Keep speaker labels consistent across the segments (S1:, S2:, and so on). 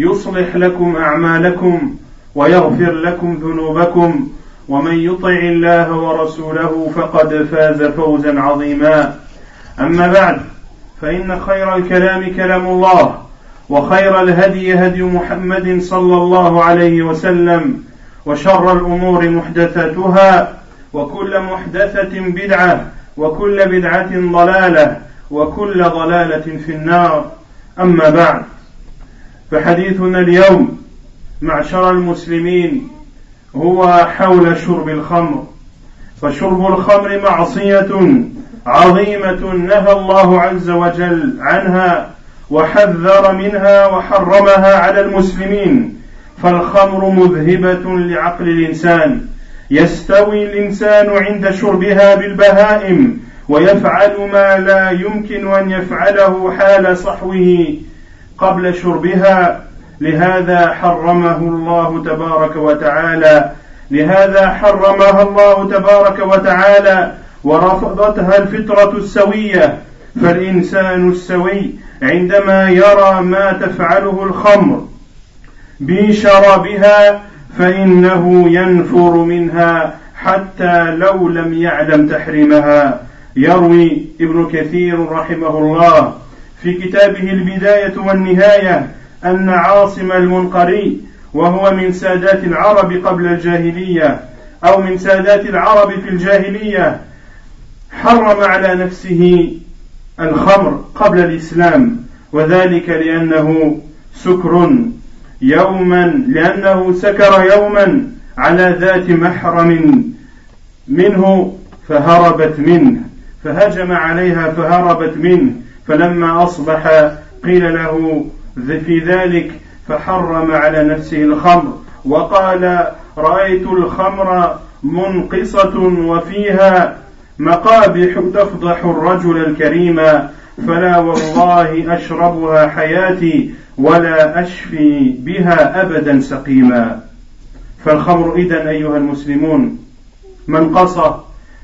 S1: يصلح لكم أعمالكم ويغفر لكم ذنوبكم ومن يطع الله ورسوله فقد فاز فوزا عظيما. أما بعد فإن خير الكلام كلام الله وخير الهدي هدي محمد صلى الله عليه وسلم وشر الأمور محدثاتها وكل محدثة بدعة وكل بدعة ضلالة وكل ضلالة في النار. أما بعد فحديثنا اليوم معشر المسلمين هو حول شرب الخمر. فشرب الخمر معصية عظيمة نهى الله عز وجل عنها وحذر منها وحرمها على المسلمين. فالخمر مذهبة لعقل الإنسان. يستوي الإنسان عند شربها بالبهائم ويفعل ما لا يمكن أن يفعله حال صحوه قبل شربها لهذا حرمه الله تبارك وتعالى. لهذا حرمها الله تبارك وتعالى ورفضتها الفطرة السوية. فالإنسان السوي عندما يرى ما تفعله الخمر بشرابها فإنه ينفر منها حتى لو لم يعلم تحريمها. يروي ابن كثير رحمه الله. في كتابه البداية والنهاية أن عاصم المنقري وهو من سادات العرب قبل الجاهلية أو من سادات العرب في الجاهلية حرم على نفسه الخمر قبل الإسلام وذلك لأنه سكر يوما لأنه سكر يوما على ذات محرم منه فهربت منه فهجم عليها فهربت منه. فلما أصبح قيل له في ذلك فحرم على نفسه الخمر وقال رأيت الخمر منقصة وفيها مقابح تفضح الرجل الكريم فلا والله أشربها حياتي ولا أشفي بها أبدا سقيما. فالخمر إذا أيها المسلمون من قصى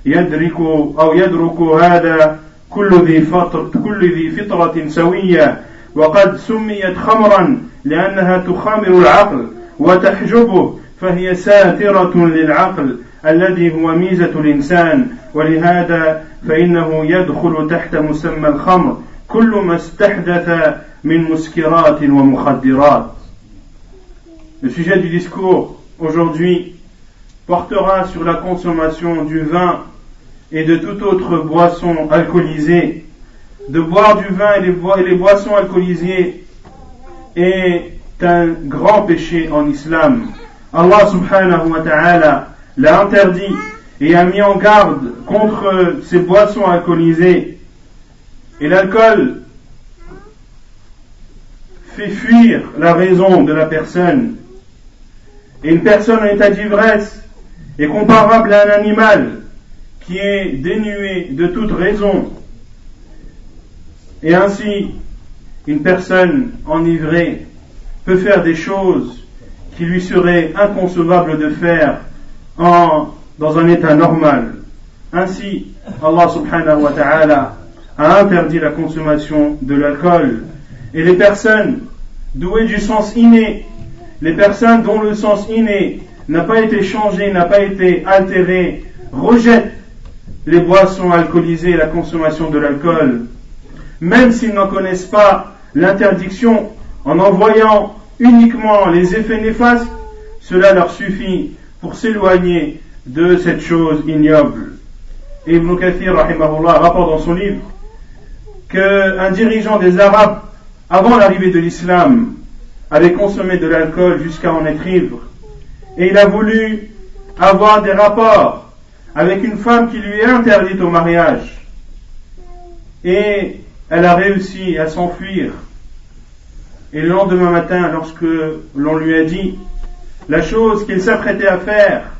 S1: يدرك أو يدرك هذا كل ذي فطر كل ذي فطرة سوية وقد سميت خمرا لأنها تخامر العقل وتحجبه فهي ساترة للعقل الذي هو ميزة الإنسان. ولهذا فإنه يدخل تحت مسمى الخمر كل ما استحدث من مسكرات ومخدرات. Le sujet du discours aujourd'hui portera sur la consommation du vin et de toute autre boisson alcoolisée. De boire du vin et les, et les boissons alcoolisées est un grand péché en islam. Allah subhanahu wa ta'ala l'a interdit et a mis en garde contre ces boissons alcoolisées. Et l'alcool fait fuir la raison de la personne. Et une personne en état d'ivresse est comparable à un animal qui est dénué de toute raison. Et ainsi, une personne enivrée peut faire des choses qui lui seraient inconcevables de faire en, dans un état normal. Ainsi, Allah subhanahu wa ta'ala a interdit la consommation de l'alcool. Et les personnes douées du sens inné, les personnes dont le sens inné n'a pas été changé, n'a pas été altéré, rejettent les boissons alcoolisées et la consommation de l'alcool, même s'ils n'en connaissent pas l'interdiction, en en voyant uniquement les effets néfastes, cela leur suffit pour s'éloigner de cette chose ignoble. Ibn Kathir rapporte dans son livre qu'un dirigeant des Arabes, avant l'arrivée de l'islam, avait consommé de l'alcool jusqu'à en être ivre. Et il a voulu avoir des rapports avec une femme qui lui est interdite au mariage. Et elle a réussi à s'enfuir. Et le lendemain matin, lorsque l'on lui a dit la chose qu'il s'apprêtait à faire,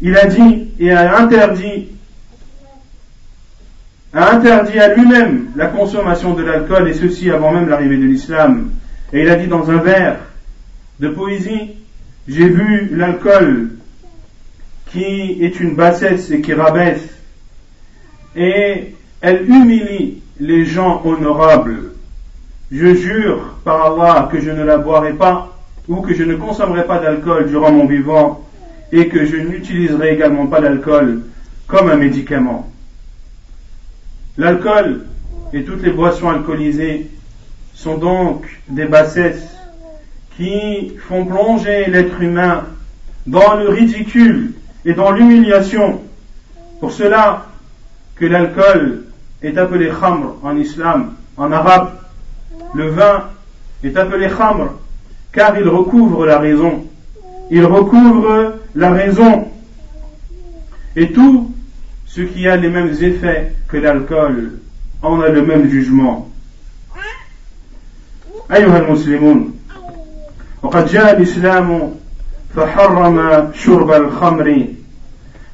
S1: il a dit et a interdit a interdit à lui-même la consommation de l'alcool et ceci avant même l'arrivée de l'islam. Et il a dit dans un vers de poésie, j'ai vu l'alcool qui est une bassesse et qui rabaisse et elle humilie les gens honorables. Je jure par Allah que je ne la boirai pas ou que je ne consommerai pas d'alcool durant mon vivant et que je n'utiliserai également pas l'alcool comme un médicament. L'alcool et toutes les boissons alcoolisées sont donc des bassesses qui font plonger l'être humain dans le ridicule et dans l'humiliation. Pour cela que l'alcool est appelé khamr en islam, en arabe. Le vin est appelé khamr car il recouvre la raison. Il recouvre la raison. Et tout ce qui a les mêmes effets que l'alcool en a le même jugement. أيها المسلمون وقد جاء الإسلام فحرم شرب الخمر.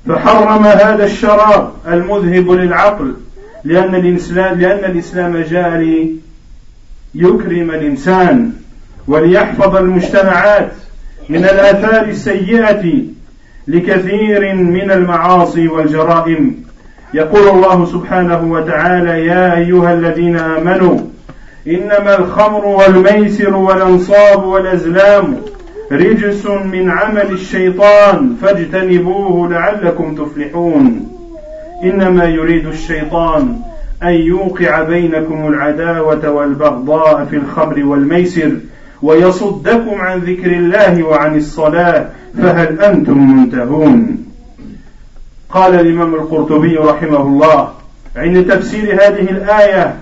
S1: فحرم هذا الشراب المذهب للعقل لأن الإسلام, لأن الإسلام جاء ليكرم الإنسان وليحفظ المجتمعات من الآثار السيئة لكثير من المعاصي والجرائم. يقول الله سبحانه وتعالى يا أيها الذين آمنوا إنما الخمر والميسر والأنصاب والأزلام رجس من عمل الشيطان فاجتنبوه لعلكم تفلحون. إنما يريد الشيطان أن يوقع بينكم العداوة والبغضاء في الخمر والميسر ويصدكم عن ذكر الله وعن الصلاة فهل أنتم منتهون؟ قال الإمام القرطبي رحمه الله عند تفسير هذه الآية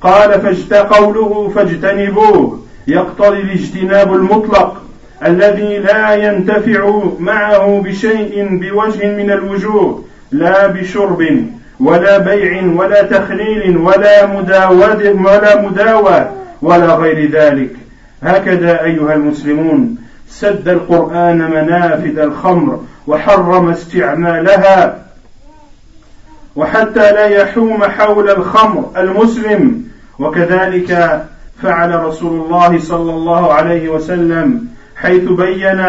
S1: قال فاجت قوله فاجتنبوه يقتضي الاجتناب المطلق. الذي لا ينتفع معه بشيء بوجه من الوجوه لا بشرب ولا بيع ولا تخليل ولا مداود ولا مداوى ولا غير ذلك. هكذا أيها المسلمون سد القرآن منافذ الخمر وحرم استعمالها وحتى لا يحوم حول الخمر المسلم. وكذلك فعل رسول الله صلى الله عليه وسلم حيث بين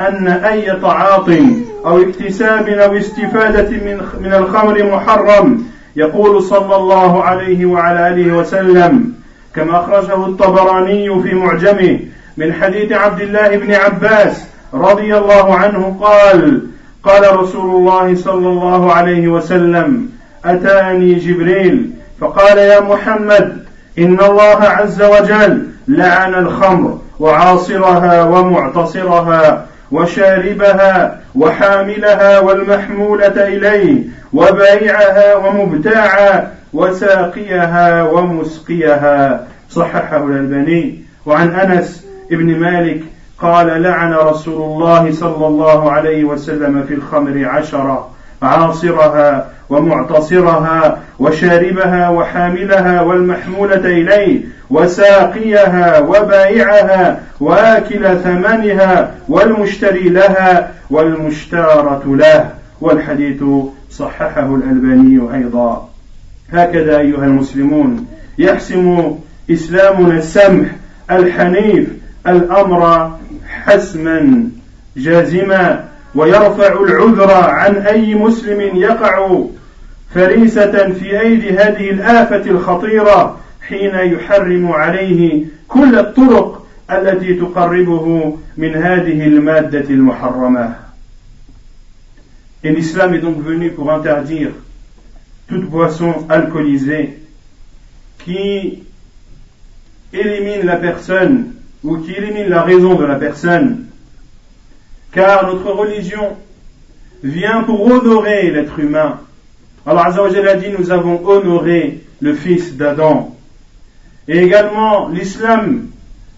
S1: أن أي تعاطي أو اكتساب أو استفادة من من الخمر محرم يقول صلى الله عليه وعلى آله وسلم كما أخرجه الطبراني في معجمه من حديث عبد الله بن عباس رضي الله عنه قال قال رسول الله صلى الله عليه وسلم أتاني جبريل فقال يا محمد إن الله عز وجل لعن الخمر. وعاصرها ومعتصرها وشاربها وحاملها والمحمولة إليه وبائعها ومبتاعا وساقيها ومسقيها. صححه الألباني. وعن أنس بن مالك قال لعن رسول الله صلى الله عليه وسلم في الخمر عشرة. عاصرها ومعتصرها وشاربها وحاملها والمحمولة إليه وساقيها وبائعها وآكل ثمنها والمشتري لها والمشتارة له والحديث صححه الألباني أيضا. هكذا أيها المسلمون يحسم إسلامنا السمح الحنيف الأمر حسما جازما ويرفع العذر عن أي مسلم يقع فريسة في أيدي هذه الآفة الخطيرة حين يحرم عليه كل الطرق التي تقربه من هذه المادة المحرمة. Et l'islam est donc venu pour interdire toute boisson alcoolisée qui élimine la personne ou qui élimine la raison de la personne. Car notre religion vient pour honorer l'être humain. Allah Azzawajal a dit nous avons honoré le fils d'Adam. Et également l'islam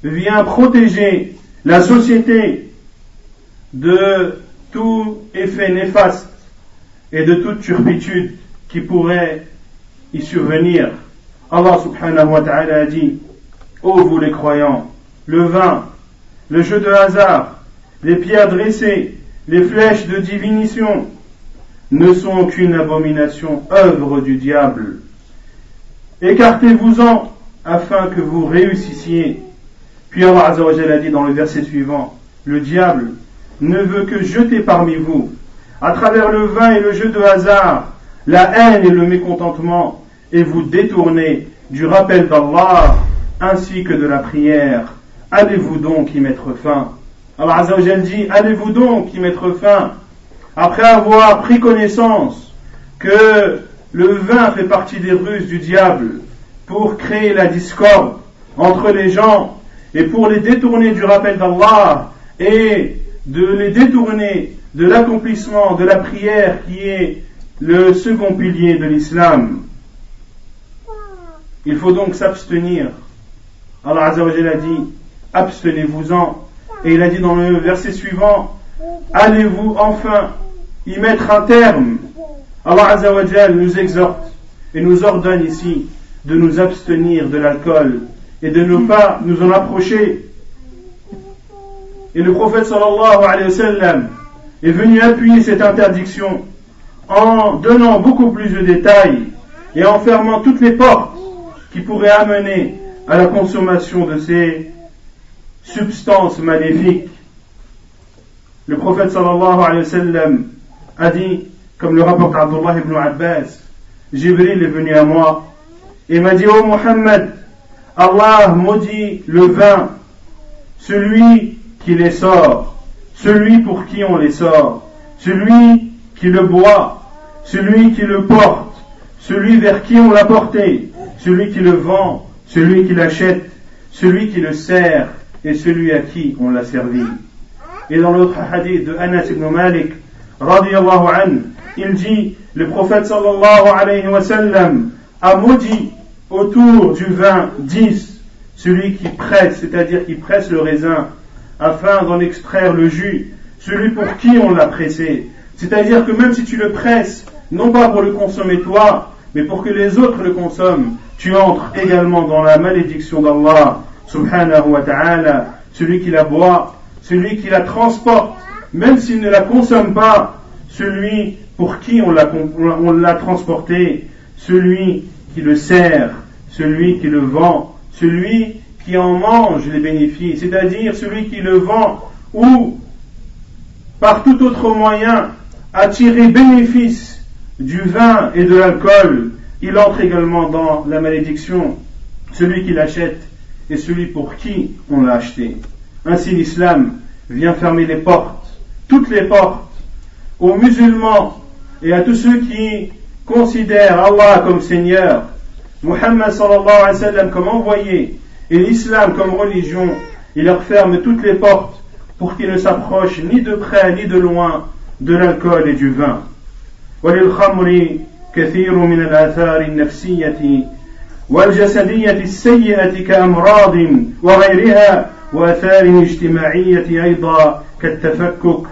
S1: vient protéger la société de tout effet néfaste et de toute turpitude qui pourrait y survenir. Allah subhanahu wa ta'ala a dit, Ô vous les croyants, le vin, le jeu de hasard, les pierres dressées, les flèches de divination ne sont qu'une abomination, œuvre du diable. Écartez-vous-en afin que vous réussissiez. Puis Allah a dit dans le verset suivant, le diable ne veut que jeter parmi vous, à travers le vin et le jeu de hasard, la haine et le mécontentement, et vous détourner du rappel d'Allah ainsi que de la prière. Allez-vous donc y mettre fin? Allah Azzawajal dit, allez-vous donc y mettre fin après avoir pris connaissance que le vin fait partie des ruses du diable pour créer la discorde entre les gens et pour les détourner du rappel d'Allah et de les détourner de l'accomplissement de la prière qui est le second pilier de l'islam. Il faut donc s'abstenir. Allah Azzawajal a dit, abstenez-vous-en. Et il a dit dans le verset suivant, allez-vous enfin y mettre un terme Allah Azzawajal nous exhorte et nous ordonne ici de nous abstenir de l'alcool et de ne pas nous en approcher. Et le prophète sallallahu alayhi wa sallam est venu appuyer cette interdiction en donnant beaucoup plus de détails et en fermant toutes les portes qui pourraient amener à la consommation de ces substances maléfiques. Le prophète sallallahu alayhi wa sallam a dit, comme le rapporte Abdullah ibn Abbas, Jibril est venu à moi et m'a dit, oh Muhammad, Allah maudit le vin, celui qui les sort, celui pour qui on les sort, celui qui le boit, celui qui le porte, celui vers qui on l'a porté, celui qui le vend, celui qui l'achète, celui qui le sert et celui à qui on l'a servi. Et dans l'autre hadith de Anas ibn Malik, radiallahu anhu, il dit, le prophète sallallahu alayhi wa a maudit autour du vin 10, celui qui presse, c'est-à-dire qui presse le raisin, afin d'en extraire le jus, celui pour qui on l'a pressé. C'est-à-dire que même si tu le presses, non pas pour le consommer toi, mais pour que les autres le consomment, tu entres également dans la malédiction d'Allah, subhanahu wa ta'ala, celui qui la boit, celui qui la transporte, même s'il ne la consomme pas, celui pour qui on l'a transporté, celui qui le sert, celui qui le vend, celui qui en mange les bénéfices, c'est-à-dire celui qui le vend ou par tout autre moyen tiré bénéfice du vin et de l'alcool, il entre également dans la malédiction, celui qui l'achète et celui pour qui on l'a acheté. Ainsi l'islam vient fermer les portes, toutes les portes, aux musulmans et à tous ceux qui considèrent Allah comme Seigneur, Muhammad sallallahu alayhi wa sallam comme envoyé et l'islam comme religion, il leur ferme toutes les portes pour qu'ils ne s'approchent ni de près ni de loin de l'alcool et du vin. والجسدية السيئة كأمراض وغيرها وآثار اجتماعية أيضا كالتفكك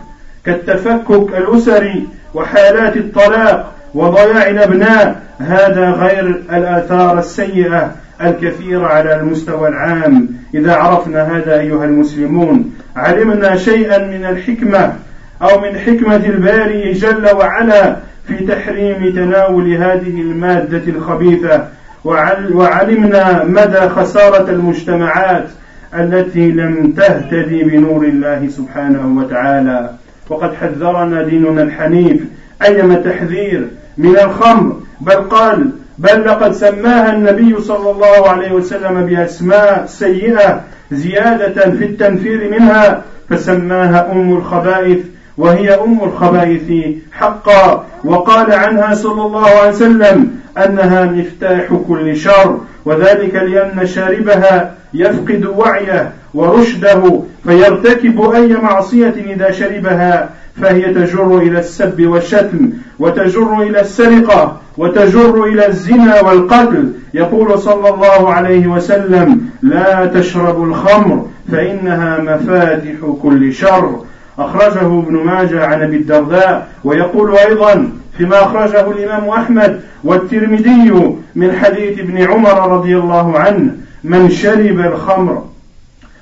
S1: كالتفكك الأسري وحالات الطلاق وضياع الأبناء. هذا غير الآثار السيئة الكثيرة على المستوى العام. إذا عرفنا هذا أيها المسلمون علمنا شيئا من الحكمة أو من حكمة الباري جل وعلا في تحريم تناول هذه المادة الخبيثة. وعلمنا مدى خسارة المجتمعات التي لم تهتدي بنور الله سبحانه وتعالى. وقد حذرنا ديننا الحنيف أيما تحذير من الخمر. بل قال بل لقد سماها النبي صلى الله عليه وسلم بأسماء سيئة زيادة في التنفير منها فسماها أم الخبائث وهي أم الخبائث حقا. وقال عنها صلى الله عليه وسلم أنها مفتاح كل شر وذلك لأن شاربها يفقد وعيه ورشده فيرتكب أي معصية إذا شربها فهي تجر إلى السب والشتم وتجر إلى السرقة وتجر إلى الزنا والقتل. يقول صلى الله عليه وسلم لا تشربوا الخمر فإنها مفاتح كل شر. أخرجه ابن ماجه عن أبي الدرداء ويقول أيضا فيما أخرجه الإمام أحمد والترمذي من حديث ابن عمر رضي الله عنه من شرب الخمر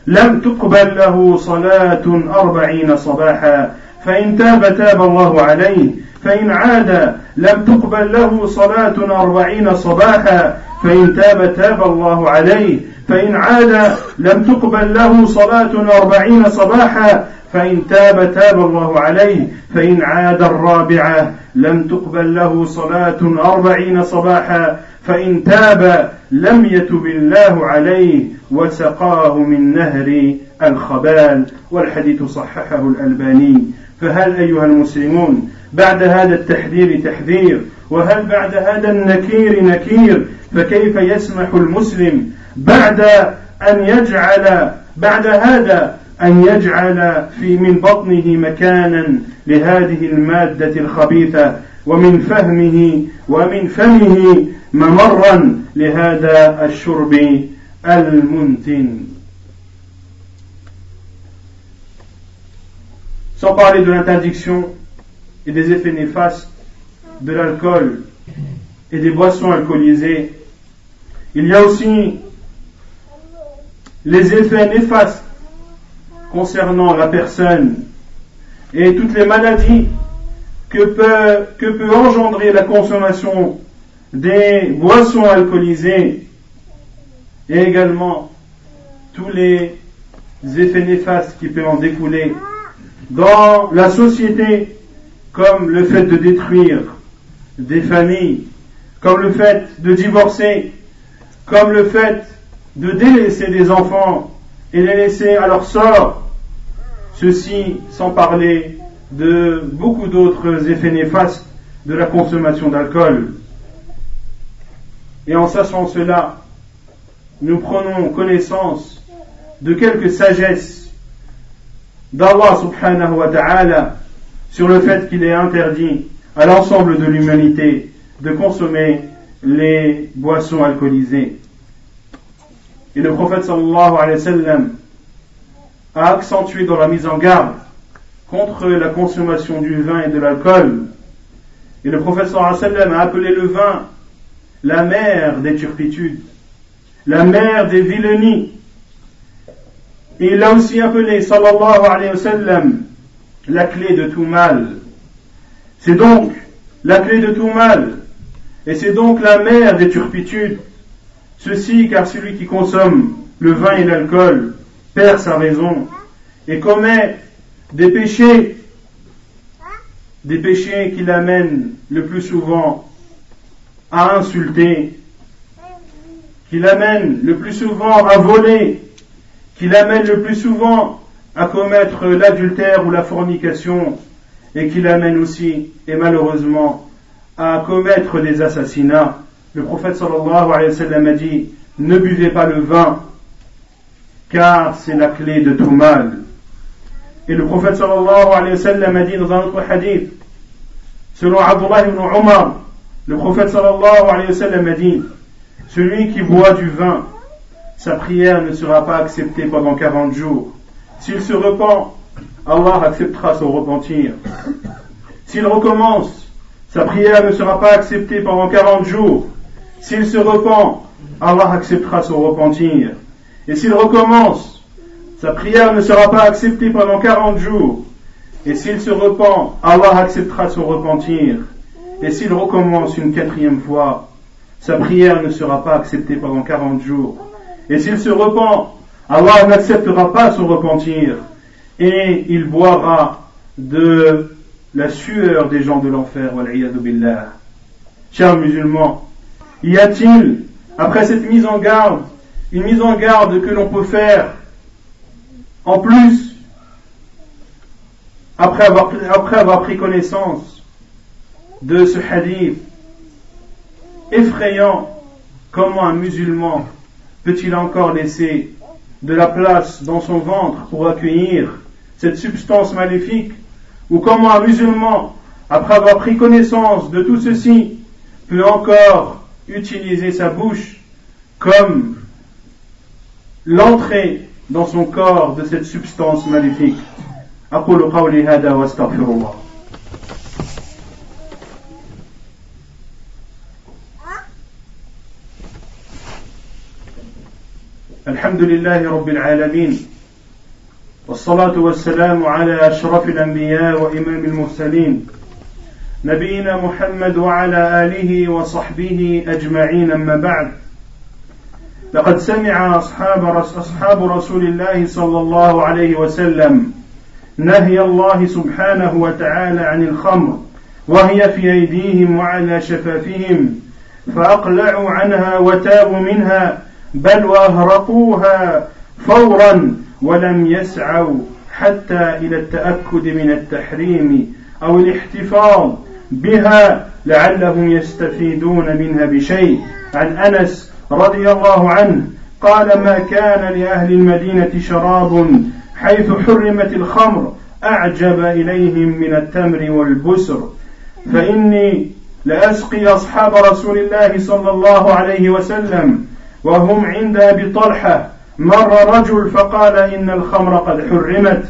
S1: لم تقبل له صلاة أربعين صباحا فإن تاب تاب الله عليه فإن عاد لم تقبل له صلاة أربعين صباحا فإن تاب تاب الله عليه فإن عاد لم تقبل له صلاة أربعين صباحا فإن تاب تاب الله عليه فإن عاد الرابعة لم تقبل له صلاة أربعين صباحا فإن تاب لم يتب الله عليه وسقاه من نهر الخبال. والحديث صححه الألباني. فهل أيها المسلمون بعد هذا التحذير تحذير؟ وهل بعد هذا النكير نكير؟ فكيف يسمح المسلم بعد أن يجعل بعد هذا أن يجعل في من بطنه مكانا لهذه المادة الخبيثة ومن فهمه ومن فمه ممرا لهذا الشرب المنتن Sans parler de l'interdiction et des effets néfastes de l'alcool et des boissons alcoolisées, il y a aussi les effets néfastes concernant la personne et toutes les maladies que peut, engendrer la consommation des boissons alcoolisées et également tous les effets néfastes qui peuvent en découler dans la société, comme le fait de détruire des familles, comme le fait de divorcer, comme le fait de délaisser des enfants et les laisser à leur sort, ceci sans parler de beaucoup d'autres effets néfastes de la consommation d'alcool. Et en sachant cela, nous prenons connaissance de quelques sagesses d'Allah subhanahu wa ta'ala sur le fait qu'il est interdit à l'ensemble de l'humanité de consommer les boissons alcoolisées. Et le prophète sallallahu alayhi wa sallam a accentué dans la mise en garde contre la consommation du vin et de l'alcool. Et le prophète sallallahu alayhi wa sallam a appelé le vin la mère des turpitudes, la mère des vilenies. Et il l'a aussi appelé sallallahu alayhi wa sallam la clé de tout mal. C'est donc la clé de tout mal. Et c'est donc la mère des turpitudes. Ceci car celui qui consomme le vin et l'alcool perd sa raison et commet des péchés, des péchés qui l'amènent le plus souvent à insulter, qui l'amènent le plus souvent à voler, qui l'amènent le plus souvent à commettre l'adultère ou la fornication, et qui l'amène aussi, et malheureusement, à commettre des assassinats. Le prophète sallallahu alayhi wa sallam a dit, ne buvez pas le vin, car c'est la clé de tout mal. Et le prophète sallallahu alayhi wa sallam a dit dans un autre hadith, selon Abdullah ibn Umar, le prophète sallallahu alayhi wa sallam a dit, celui qui boit du vin, sa prière ne sera pas acceptée pendant 40 jours. S'il se repent, Allah acceptera son repentir. S'il recommence, sa prière ne sera pas acceptée pendant 40 jours. S'il se repent, Allah acceptera son repentir. Et s'il recommence, sa prière ne sera pas acceptée pendant 40 jours. Et s'il se repent, Allah acceptera son repentir. Et s'il recommence une quatrième fois, sa prière ne sera pas acceptée pendant 40 jours. Et s'il se repent, Allah n'acceptera pas son repentir. Et il boira de la sueur des gens de l'enfer. Chers musulmans, y a-t-il, après cette mise en garde, une mise en garde que l'on peut faire en plus après avoir, pris connaissance de ce hadith effrayant, comment un musulman peut-il encore laisser de la place dans son ventre pour accueillir cette substance maléfique? Ou comment un musulman, après avoir pris connaissance de tout ceci, peut encore utiliser sa bouche comme l'entrée dans son corps de cette substance maléfique أقول قولي هذا واستغفر الله الحمد لله رب العالمين والصلاة والسلام على أشرف الأنبياء وإمام المرسلين نبينا محمد وعلى آله وصحبه أجمعين أما بعد. لقد سمع أصحاب أصحاب رسول الله صلى الله عليه وسلم نهي الله سبحانه وتعالى عن الخمر وهي في أيديهم وعلى شفافهم فأقلعوا عنها وتابوا منها بل وأهرقوها فورا ولم يسعوا حتى إلى التأكد من التحريم أو الاحتفاظ بها لعلهم يستفيدون منها بشيء. عن أنس رضي الله عنه قال ما كان لأهل المدينة شراب حيث حرمت الخمر أعجب إليهم من التمر والبسر. فإني لأسقي أصحاب رسول الله صلى الله عليه وسلم وهم عند أبي طلحة. مر رجل فقال إن الخمر قد حرمت.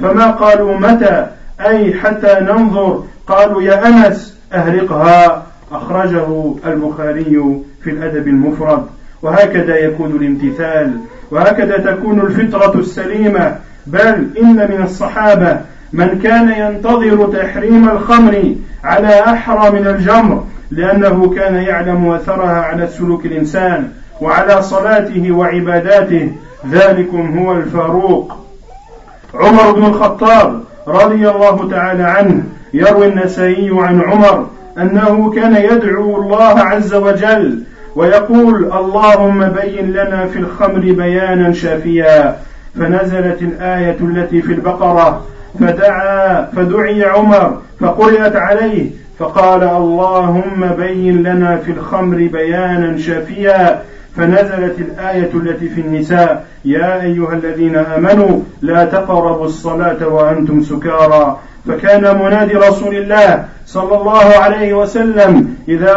S1: فما قالوا متى؟ أي حتى ننظر قالوا يا أنس أهرقها. أخرجه البخاري في الأدب المفرد. وهكذا يكون الامتثال. وهكذا تكون الفطرة السليمة. بل إن من الصحابة من كان ينتظر تحريم الخمر على أحرى من الجمر لأنه كان يعلم أثرها على سلوك الإنسان وعلى صلاته وعباداته. ذلكم هو الفاروق. عمر بن الخطاب رضي الله تعالى عنه يروي النسائي عن عمر أنه كان يدعو الله عز وجل ويقول اللهم بين لنا في الخمر بيانا شافيا فنزلت الآية التي في البقرة فدعا فدعي عمر فقرأت عليه فقال اللهم بين لنا في الخمر بيانا شافيا فنزلت الآية التي في النساء يا أيها الذين آمنوا لا تقربوا الصلاة وأنتم سكارى فكان منادي رسول الله صلى الله عليه وسلم إذا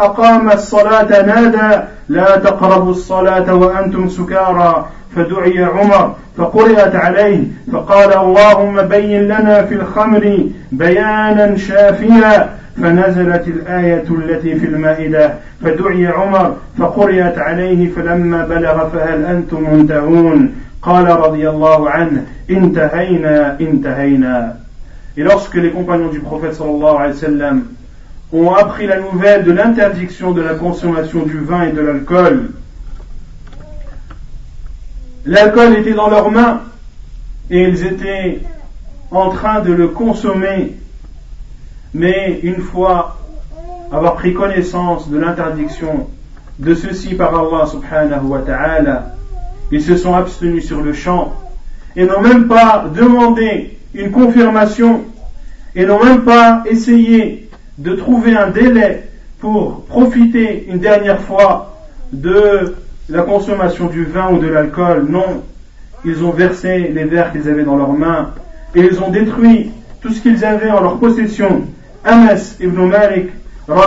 S1: أقام الصلاة نادى لا تقربوا الصلاة وأنتم سكارى فدعي عمر فقرأت عليه فقال اللهم بين لنا في الخمر بيانا شافيا فنزلت الآية التي في المائدة فدعي عمر فقرأت عليه فلما بلغ فهل أنتم منتهون؟ قال رضي الله عنه انتهينا انتهينا. Et lorsque les compagnons du prophète sallallahu alayhi wa sallam ont appris la nouvelle de l'interdiction de la consommation du vin et de l'alcool, L'alcool était dans leurs mains et ils étaient en train de le consommer. Mais une fois avoir pris connaissance de l'interdiction de ceci par Allah subhanahu wa ta'ala, ils se sont abstenus sur le champ et n'ont même pas demandé une confirmation et n'ont même pas essayé de trouver un délai pour profiter une dernière fois de la consommation du vin ou de l'alcool, non. Ils ont versé les verres qu'ils avaient dans leurs mains et ils ont détruit tout ce qu'ils avaient en leur possession. Anas ibn Malik an,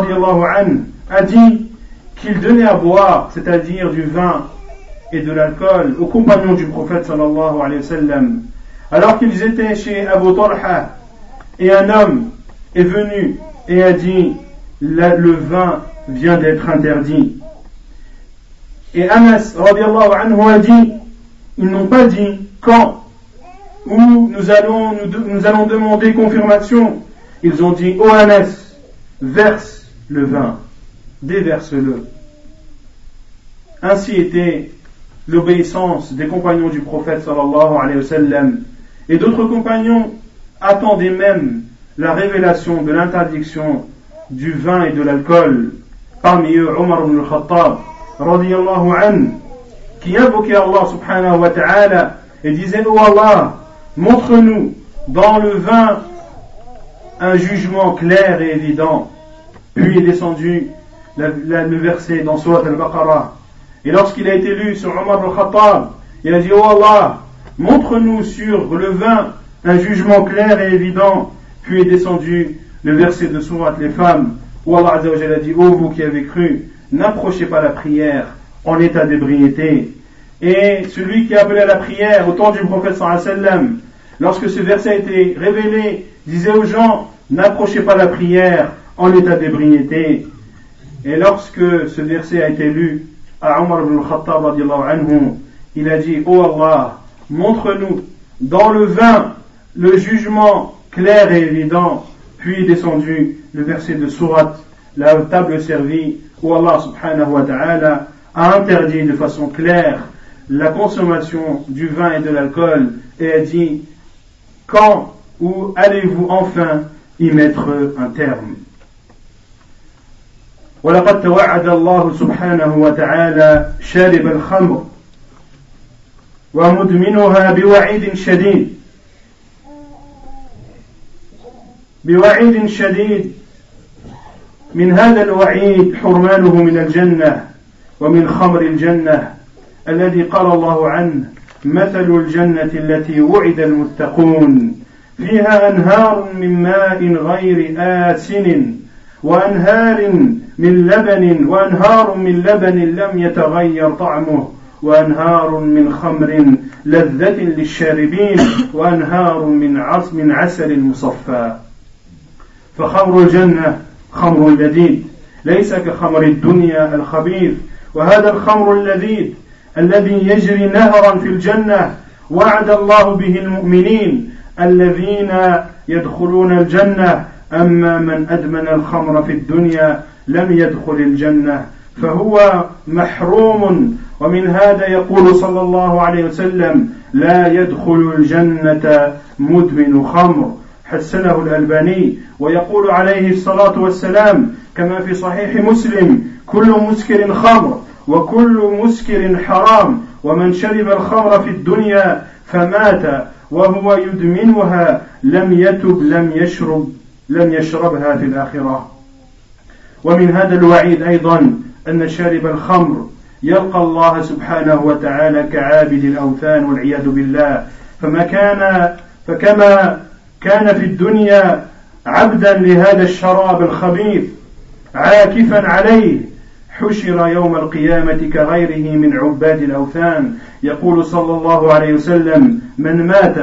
S1: a dit qu'il donnait à boire, c'est-à-dire du vin et de l'alcool, aux compagnons du prophète sallallahu alayhi wa sallam. Alors qu'ils étaient chez Abu Talha, et un homme est venu et a dit le vin vient d'être interdit. Et Anas anhu a dit, ils n'ont pas dit quand ou nous allons, demander confirmation. Ils ont dit, oh Anas, verse le vin, déverse-le. Ainsi était l'obéissance des compagnons du prophète sallallahu alayhi wa. Et d'autres compagnons attendaient même la révélation de l'interdiction du vin et de l'alcool. Parmi eux, Omar ibn al-Khattab, anhu, qui invoquait Allah subhanahu wa ta'ala et disait Oh Allah, montre-nous dans le vin un jugement clair et évident. Puis est descendu le verset dans Surat al-Baqarah. Et lorsqu'il a été lu sur Omar al-Khattab, il a dit Oh Allah, montre-nous sur le vin un jugement clair et évident. Puis est descendu le verset de Surat les femmes, où Allah a dit Oh vous qui avez cru, n'approchez pas la prière en état d'ébriété. Et celui qui appelait à la prière au temps du prophète sallam, lorsque ce verset a été révélé, disait aux gens N'approchez pas la prière en état d'ébriété. Et lorsque ce verset a été lu à Omar ibn Khattab, il a dit Oh Allah, montre-nous dans le vin le jugement clair et évident. Puis descendu le verset de Surat, la table servie, où Allah subhanahu wa ta'ala a interdit de façon claire la consommation du vin et de l'alcool et a dit Quand ou allez-vous enfin y mettre un terme ولقد توعد الله سبحانه وتعالى شارب الخمر ومدمنها بوعيد شديد. بوعيد شديد. من هذا الوعيد حرمانه من الجنة ومن خمر الجنة الذي قال الله عنه مثل الجنة التي وعد المتقون فيها أنهار من ماء غير آسن وأنهار من لبن وأنهار من لبن لم يتغير طعمه وأنهار من خمر لذة للشاربين وأنهار من عص من عسل مصفى. فخمر الجنة خمر لذيذ ليس كخمر الدنيا الخبيث. وهذا الخمر اللذيذ الذي يجري نهرا في الجنة وعد الله به المؤمنين الذين يدخلون الجنة. أما من أدمن الخمر في الدنيا لم يدخل الجنة. فهو محروم ومن هذا يقول صلى الله عليه وسلم لا يدخل الجنة مدمن خمر. حسنه الألباني ويقول عليه الصلاة والسلام كما في صحيح مسلم كل مسكر خمر وكل مسكر حرام ومن شرب الخمر في الدنيا فمات وهو يدمنها لم يتب لم يشرب لم يشربها في الآخرة. ومن هذا الوعيد أيضا أن شارب الخمر يلقى الله سبحانه وتعالى كعابد الأوثان والعياذ بالله. فما كان فكما كان في الدنيا عبدا لهذا الشراب الخبيث عاكفا عليه حشر يوم القيامة كغيره من عباد الأوثان. يقول صلى الله عليه وسلم من مات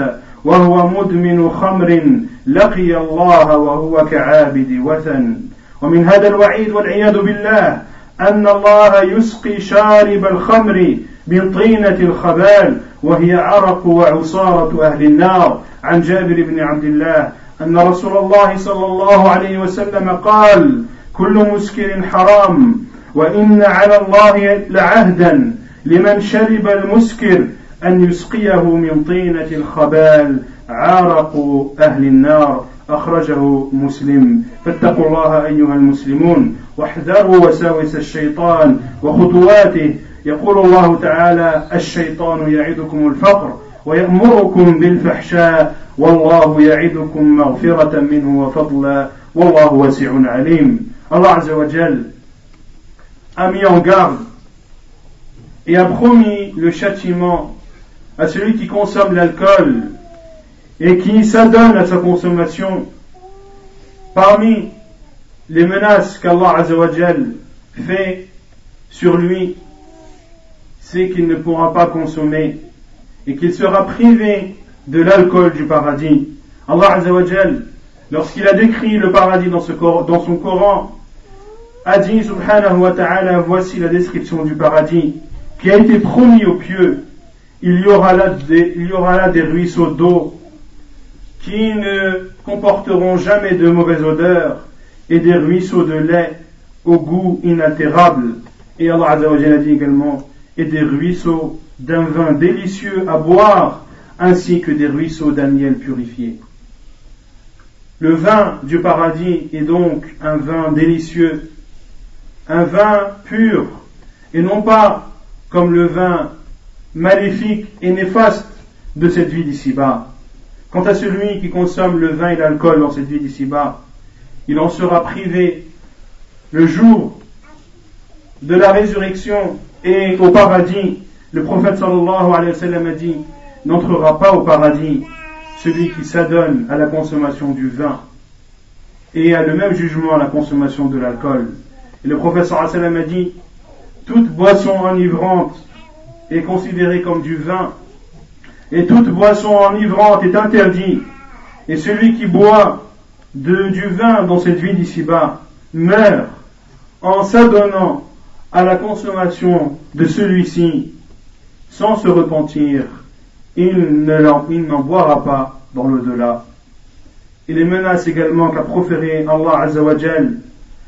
S1: وهو مدمن خمر لقي الله وهو كعابد وثن. ومن هذا الوعيد والعياذ بالله أن الله يسقي شارب الخمر من طينة الخبال وهي عرق وعصارة أهل النار. عن جابر بن عبد الله أن رسول الله صلى الله عليه وسلم قال كل مسكر حرام وإن على الله لعهدا لمن شرب المسكر أن يسقيه من طينة الخبال. عرق أهل النار أخرجه مسلم. فاتقوا الله أيها المسلمون. واحذروا وساوس الشيطان وخطواته. يقول الله تعالى الشيطان يعدكم الفقر ويأمركم بالفحشاء والله يعدكم مغفرة منه وفضلا والله واسع عليم. الله عز وجل a mis garde et a promis le châtiment à celui qui consomme l'alcool. Et qui s'adonne à sa consommation. Parmi les menaces qu'Allah Azzawajal fait sur lui, c'est qu'il ne pourra pas consommer et qu'il sera privé de l'alcool du paradis. Allah Azzawajal, lorsqu'il a décrit le paradis dans, son Coran, a dit subhanahu wa ta'ala, voici la description du paradis qui a été promis aux pieux. Il y aura là des ruisseaux d'eau qui ne comporteront jamais de mauvaise odeur et des ruisseaux de lait au goût inaltérable. Et Allah a dit également, et des ruisseaux d'un vin délicieux à boire, ainsi que des ruisseaux d'un miel purifié. Le vin du paradis est donc un vin délicieux, un vin pur, et non pas comme le vin maléfique et néfaste de cette vie d'ici-bas. Quant à celui qui consomme le vin et l'alcool dans cette vie d'ici-bas, il en sera privé le jour de la résurrection et au paradis. Le prophète sallallahu alayhi wa sallam a dit, n'entrera pas au paradis celui qui s'adonne à la consommation du vin et à le même jugement à la consommation de l'alcool. Et le prophète sallallahu alayhi wa sallam a dit, toute boisson enivrante est considérée comme du vin et toute boisson enivrante est interdite. Et celui qui boit de, du vin dans cette vie d'ici-bas meurt en s'adonnant à la consommation de celui-ci sans se repentir. Il n'en boira pas dans l'au-delà. Il les menace également qu'a proféré Allah Azzawajal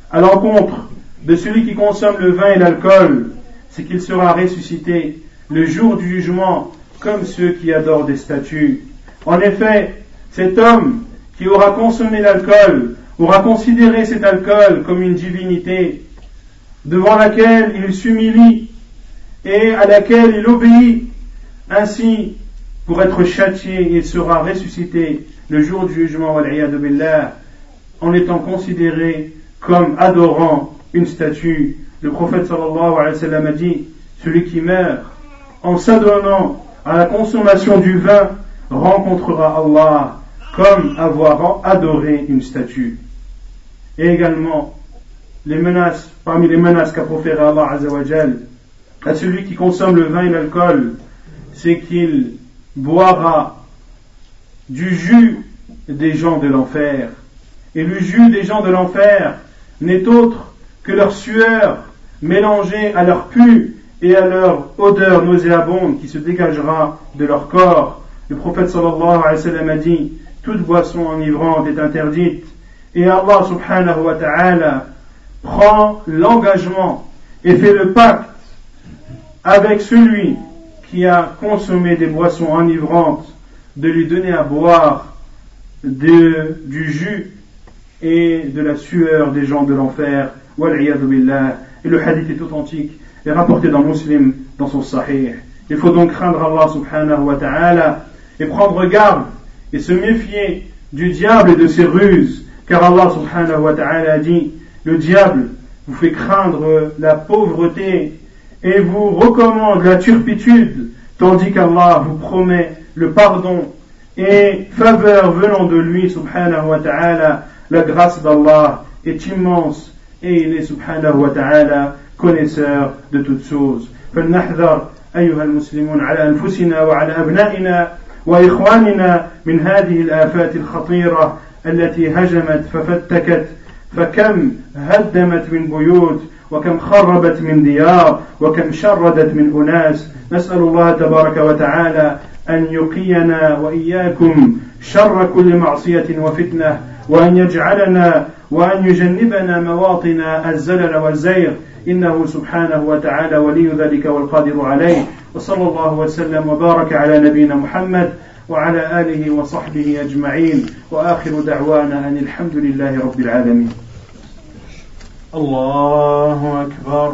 S1: à l'encontre de celui qui consomme le vin et l'alcool, c'est qu'il sera ressuscité le jour du jugement comme ceux qui adorent des statues. En effet, cet homme qui aura consommé l'alcool aura considéré cet alcool comme une divinité devant laquelle il s'humilie et à laquelle il obéit. Ainsi, pour être châtié, il sera ressuscité le jour du jugement en étant considéré comme adorant une statue. Le prophète sallallahu alayhi wa sallam a dit, celui qui meurt en s'adonnant à la consommation du vin rencontrera Allah comme avoir adoré une statue. Et également, les menaces, parmi les menaces qu'a proféré Allah Azzawajal à celui qui consomme le vin et l'alcool, c'est qu'il boira du jus des gens de l'enfer. Et le jus des gens de l'enfer n'est autre que leur sueur mélangée à leur pu et à leur odeur nauséabonde qui se dégagera de leur corps. Le prophète sallallahu alayhi wa sallam a dit, toute boisson enivrante est interdite. Et Allah subhanahu wa ta'ala prend l'engagement et fait le pacte avec celui qui a consommé des boissons enivrantes de lui donner à boire du jus et de la sueur des gens de l'enfer. Et le hadith est authentique est rapporté dans Muslim dans son Sahih. Il faut donc craindre Allah subhanahu wa ta'ala et prendre garde et se méfier du diable et de ses ruses, car Allah subhanahu wa ta'ala dit, le diable vous fait craindre la pauvreté et vous recommande la turpitude, tandis qu'Allah vous promet le pardon et faveur venant de lui subhanahu wa ta'ala, la grâce d'Allah est immense et il est subhanahu wa ta'ala connaisseur de toutes choses. فلنحذر أيها المسلمون على أنفسنا وعلى أبنائنا وإخواننا من هذه الآفات الخطيرة التي هجمت ففتكت فكم هدمت من بيوت وكم خربت من ديار وكم شردت من أناس. نسأل الله تبارك وتعالى أن يقينا وإياكم شر كل معصية وفتنة. وأن يجعلنا وأن يجنبنا مواطن الزلل والزيغ. إنه سبحانه وتعالى ولي ذلك والقادر عليه. وصلى الله وسلم وبارك على نبينا محمد وعلى آله وصحبه أجمعين. وآخر دعوانا أن الحمد لله رب العالمين. الله أكبر.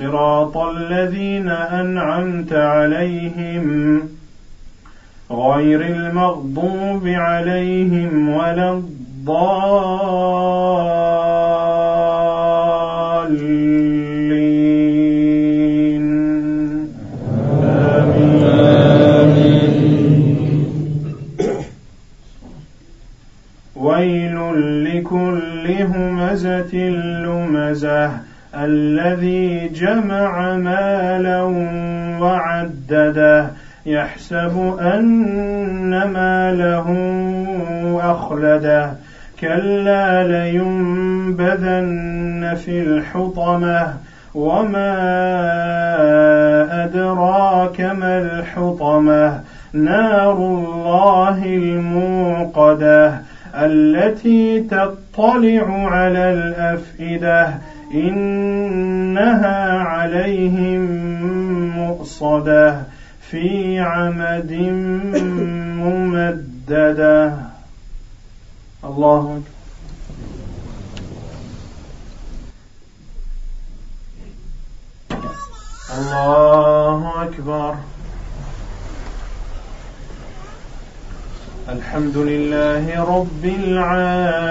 S1: صراط الذين أنعمت عليهم غير المغضوب عليهم ولا الضالين. آمين ويل لكل همزة لمزة. الذي جمع مالا وعدده يحسب أن ماله أخلده. كلا لينبذن في الحطمة وما أدراك ما الحطمة. نار الله الموقدة التي تطلع على الأفئدة. إنها عليهم مؤصدة في عمد ممددة. الله أكبر. الله أكبر. الحمد لله رب العالمين.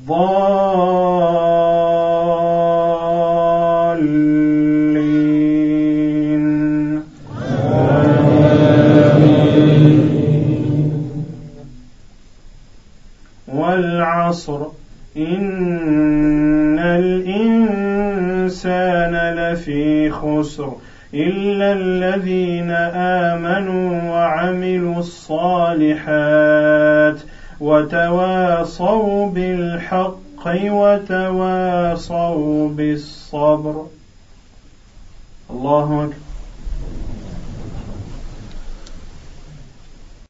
S1: الضالين. والعصر. إن الإنسان لفي خسر. إلا الذين آمنوا وعملوا الصالحات. وتواصوا بالحق وتواصوا بالصبر. الله أكبر.